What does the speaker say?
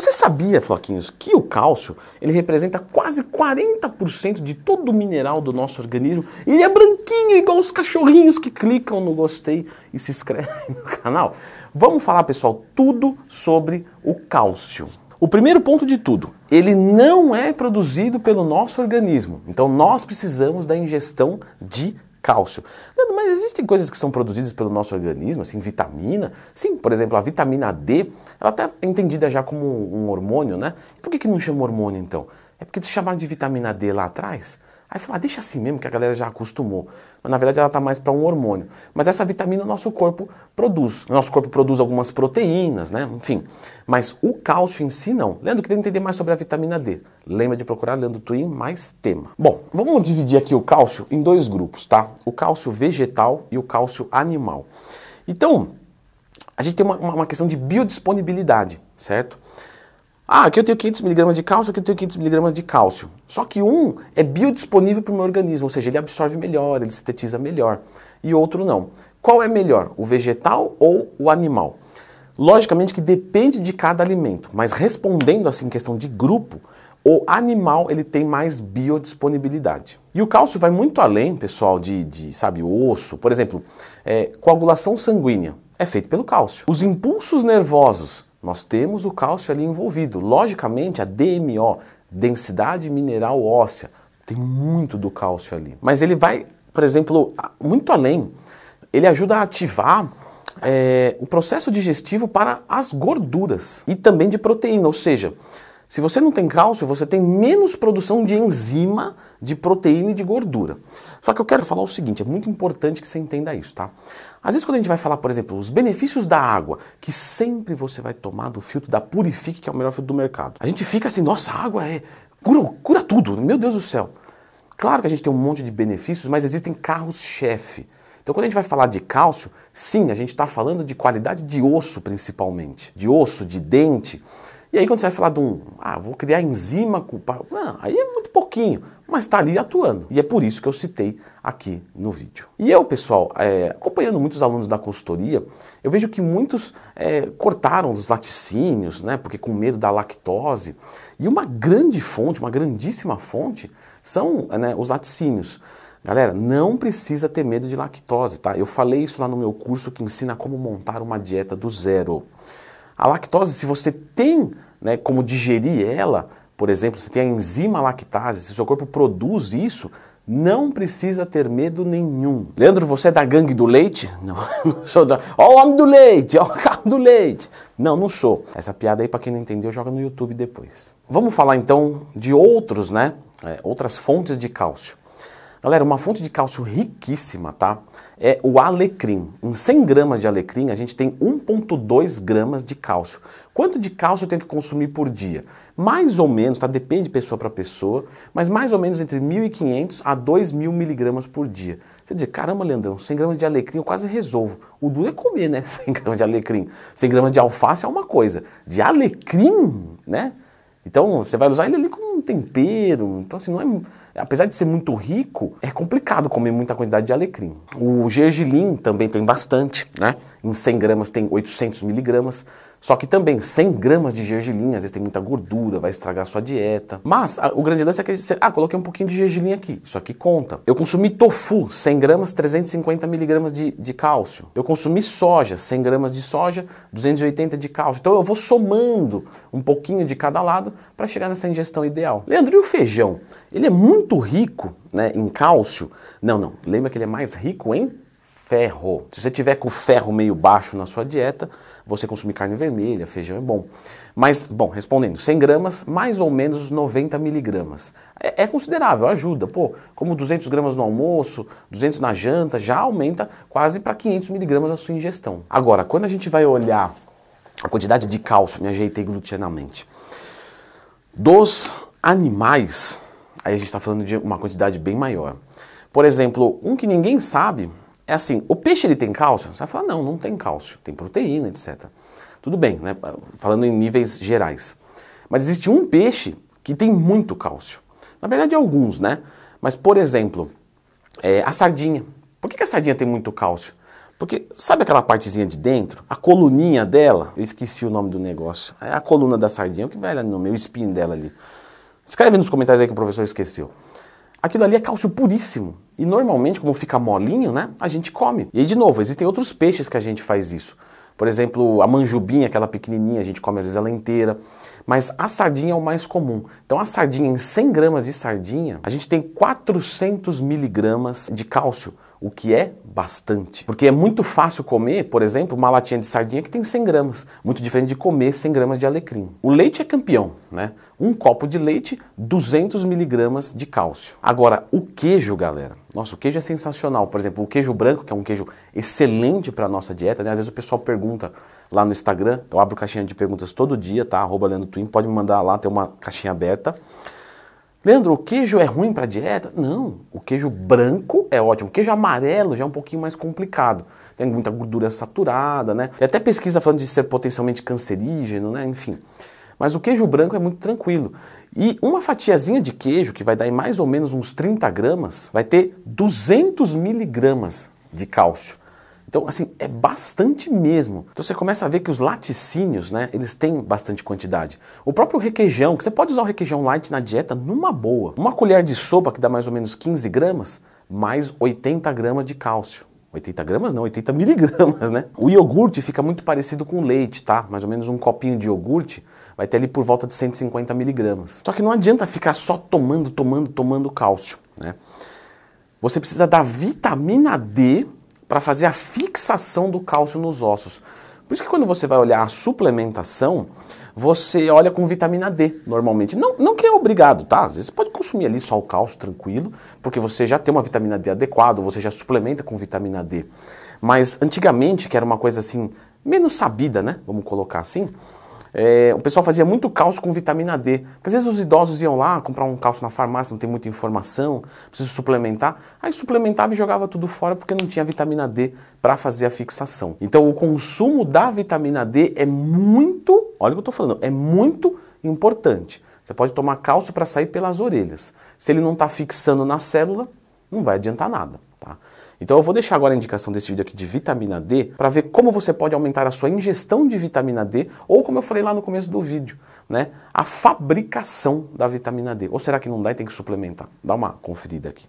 Você sabia, Floquinhos, que o cálcio ele representa quase 40% de todo o mineral do nosso organismo? E ele é branquinho, igual os cachorrinhos que clicam no gostei e se inscrevem no canal. Vamos falar, pessoal, tudo sobre o cálcio. O primeiro ponto de tudo, ele não é produzido pelo nosso organismo. Então nós precisamos da ingestão de cálcio. Mas existem coisas que são produzidas pelo nosso organismo, assim, vitamina. Sim, por exemplo, a vitamina D, ela até é entendida já como um hormônio, né? Por que, que não chama hormônio então? É porque chamaram de vitamina D lá atrás Aí fala, ah, deixa assim mesmo, que a galera já acostumou. Mas na verdade ela está mais para um hormônio. Mas essa vitamina o nosso corpo produz. Nosso corpo produz algumas proteínas, né? Enfim. Mas o cálcio em si não. Leandro, queria entender mais sobre a vitamina D. Lembra de procurar Leandro Twin mais tema. Bom, vamos dividir aqui o cálcio em dois grupos, tá? O cálcio vegetal e o cálcio animal. Então, a gente tem uma, uma questão de biodisponibilidade, certo? Ah, aqui eu tenho 500 miligramas de cálcio, aqui eu tenho 500 miligramas de cálcio. Só que um é biodisponível para o meu organismo, ou seja, ele absorve melhor, ele sintetiza melhor. E outro não. Qual é melhor, o vegetal ou o animal? Logicamente que depende de cada alimento, mas respondendo assim questão de grupo, o animal ele tem mais biodisponibilidade. E o cálcio vai muito além, pessoal, de, de sabe, osso. Por exemplo, é, coagulação sanguínea é feito pelo cálcio. Os impulsos nervosos nós temos o cálcio ali envolvido. Logicamente, a DMO, densidade mineral óssea, tem muito do cálcio ali. Mas ele vai, por exemplo, muito além. Ele ajuda a ativar é, o processo digestivo para as gorduras e também de proteína, ou seja, se você não tem cálcio, você tem menos produção de enzima, de proteína e de gordura. Só que eu quero falar o seguinte, é muito importante que você entenda isso, tá? Às vezes quando a gente vai falar, por exemplo, os benefícios da água, que sempre você vai tomar do filtro da Purifique, que é o melhor filtro do mercado. A gente fica assim, nossa, a água é cura, cura tudo, meu Deus do céu. Claro que a gente tem um monte de benefícios, mas existem carros-chefe. Então, quando a gente vai falar de cálcio, sim, a gente está falando de qualidade de osso, principalmente. De osso, de dente. E aí quando você vai falar de um, ah, vou criar enzima, não, aí é muito pouquinho, mas está ali atuando. E é por isso que eu citei aqui no vídeo. E eu, pessoal, é, acompanhando muitos alunos da consultoria, eu vejo que muitos é, cortaram os laticínios, né, porque com medo da lactose. E uma grande fonte, uma grandíssima fonte, são né, os laticínios. Galera, não precisa ter medo de lactose, tá? Eu falei isso lá no meu curso que ensina como montar uma dieta do zero. A lactose, se você tem né, como digerir ela, por exemplo, você tem a enzima lactase, se o seu corpo produz isso, não precisa ter medo nenhum. Leandro, você é da gangue do leite? Não, não sou da. Ó o homem do leite, ó o carro do leite. Não, não sou. Essa piada aí, para quem não entendeu, joga no YouTube depois. Vamos falar então de outros, né? É, outras fontes de cálcio. Galera, uma fonte de cálcio riquíssima, tá? É o alecrim. Em 100 gramas de alecrim, a gente tem 1,2 gramas de cálcio. Quanto de cálcio eu tenho que consumir por dia? Mais ou menos, tá? Depende de pessoa para pessoa, mas mais ou menos entre 1.500 a 2.000 miligramas por dia. Você dizer, caramba, Leandrão, 100 gramas de alecrim eu quase resolvo. O duro é comer, né? 100 gramas de alecrim. 100 gramas de alface é uma coisa. De alecrim, né? Então, você vai usar ele ali como um tempero. Então, assim, não é apesar de ser muito rico, é complicado comer muita quantidade de alecrim. O gergelim também tem bastante, né? Em 100 gramas tem 800 miligramas. Só que também 100 gramas de gergelim, às vezes tem muita gordura, vai estragar a sua dieta. Mas a, o grande lance é que você, ah, coloquei um pouquinho de gergelim aqui, isso aqui conta. Eu consumi tofu, 100 gramas, 350 miligramas de, de cálcio. Eu consumi soja, 100 gramas de soja, 280 de cálcio. Então eu vou somando um pouquinho de cada lado para chegar nessa ingestão ideal. Leandro, e o feijão? Ele é muito rico né, em cálcio? Não, não. Lembra que ele é mais rico em ferro. Se você tiver com ferro meio baixo na sua dieta, você consumir carne vermelha, feijão é bom. Mas, bom, respondendo, 100 gramas, mais ou menos 90 miligramas. É, é, considerável, ajuda. Pô, como 200 gramas no almoço, 200 na janta, já aumenta quase para 500 miligramas a sua ingestão. Agora, quando a gente vai olhar a quantidade de cálcio, me ajeitei glutinamente, dos animais, aí a gente está falando de uma quantidade bem maior. Por exemplo, um que ninguém sabe é assim, o peixe ele tem cálcio? Você vai falar, não, não tem cálcio, tem proteína, etc. Tudo bem, né? falando em níveis gerais. Mas existe um peixe que tem muito cálcio. Na verdade, alguns, né? Mas, por exemplo, é, a sardinha. Por que, que a sardinha tem muito cálcio? Porque sabe aquela partezinha de dentro? A coluninha dela? Eu esqueci o nome do negócio. É a coluna da sardinha, o que vai lá no o espinho dela ali. Escreve nos comentários aí que o professor esqueceu. Aquilo ali é cálcio puríssimo. E normalmente, como fica molinho, né, a gente come. E aí, de novo, existem outros peixes que a gente faz isso. Por exemplo, a manjubinha, aquela pequenininha, a gente come às vezes ela inteira. Mas a sardinha é o mais comum. Então a sardinha, em 100 gramas de sardinha, a gente tem 400 miligramas de cálcio o que é bastante. Porque é muito fácil comer, por exemplo, uma latinha de sardinha que tem 100 gramas. Muito diferente de comer 100 gramas de alecrim. O leite é campeão, né? Um copo de leite, 200 miligramas de cálcio. Agora, o queijo, galera. Nossa, o queijo é sensacional. Por exemplo, o queijo branco, que é um queijo excelente para a nossa dieta. Né? Às vezes o pessoal pergunta lá no Instagram. Eu abro caixinha de perguntas todo dia, tá? Arroba Leandro Twin. Pode me mandar lá, tem uma caixinha aberta. Leandro, o queijo é ruim para dieta? Não, o queijo branco é ótimo. O queijo amarelo já é um pouquinho mais complicado. Tem muita gordura saturada, né? Tem até pesquisa falando de ser potencialmente cancerígeno, né? Enfim. Mas o queijo branco é muito tranquilo. E uma fatiazinha de queijo, que vai dar em mais ou menos uns 30 gramas, vai ter 200 miligramas de cálcio. Então, assim, é bastante mesmo. Então você começa a ver que os laticínios, né, eles têm bastante quantidade. O próprio requeijão, que você pode usar o requeijão light na dieta numa boa. Uma colher de sopa, que dá mais ou menos 15 gramas, mais 80 gramas de cálcio. 80 gramas não, 80 miligramas, né? O iogurte fica muito parecido com o leite, tá? Mais ou menos um copinho de iogurte vai ter ali por volta de 150 miligramas. Só que não adianta ficar só tomando, tomando, tomando cálcio, né? Você precisa da vitamina D para fazer a fixação do cálcio nos ossos. Por isso que quando você vai olhar a suplementação, você olha com vitamina D, normalmente. Não, não que é obrigado, tá? Às vezes você pode consumir ali só o cálcio tranquilo, porque você já tem uma vitamina D adequada, você já suplementa com vitamina D. Mas antigamente, que era uma coisa assim, menos sabida, né? Vamos colocar assim, é, o pessoal fazia muito cálcio com vitamina D. Porque às vezes os idosos iam lá comprar um cálcio na farmácia, não tem muita informação, precisa suplementar. Aí suplementava e jogava tudo fora porque não tinha vitamina D para fazer a fixação. Então o consumo da vitamina D é muito, olha o que eu estou falando, é muito importante. Você pode tomar cálcio para sair pelas orelhas. Se ele não está fixando na célula, não vai adiantar nada. Tá? Então eu vou deixar agora a indicação desse vídeo aqui de vitamina D para ver como você pode aumentar a sua ingestão de vitamina D ou como eu falei lá no começo do vídeo, né, a fabricação da vitamina D. Ou será que não dá e tem que suplementar? Dá uma conferida aqui.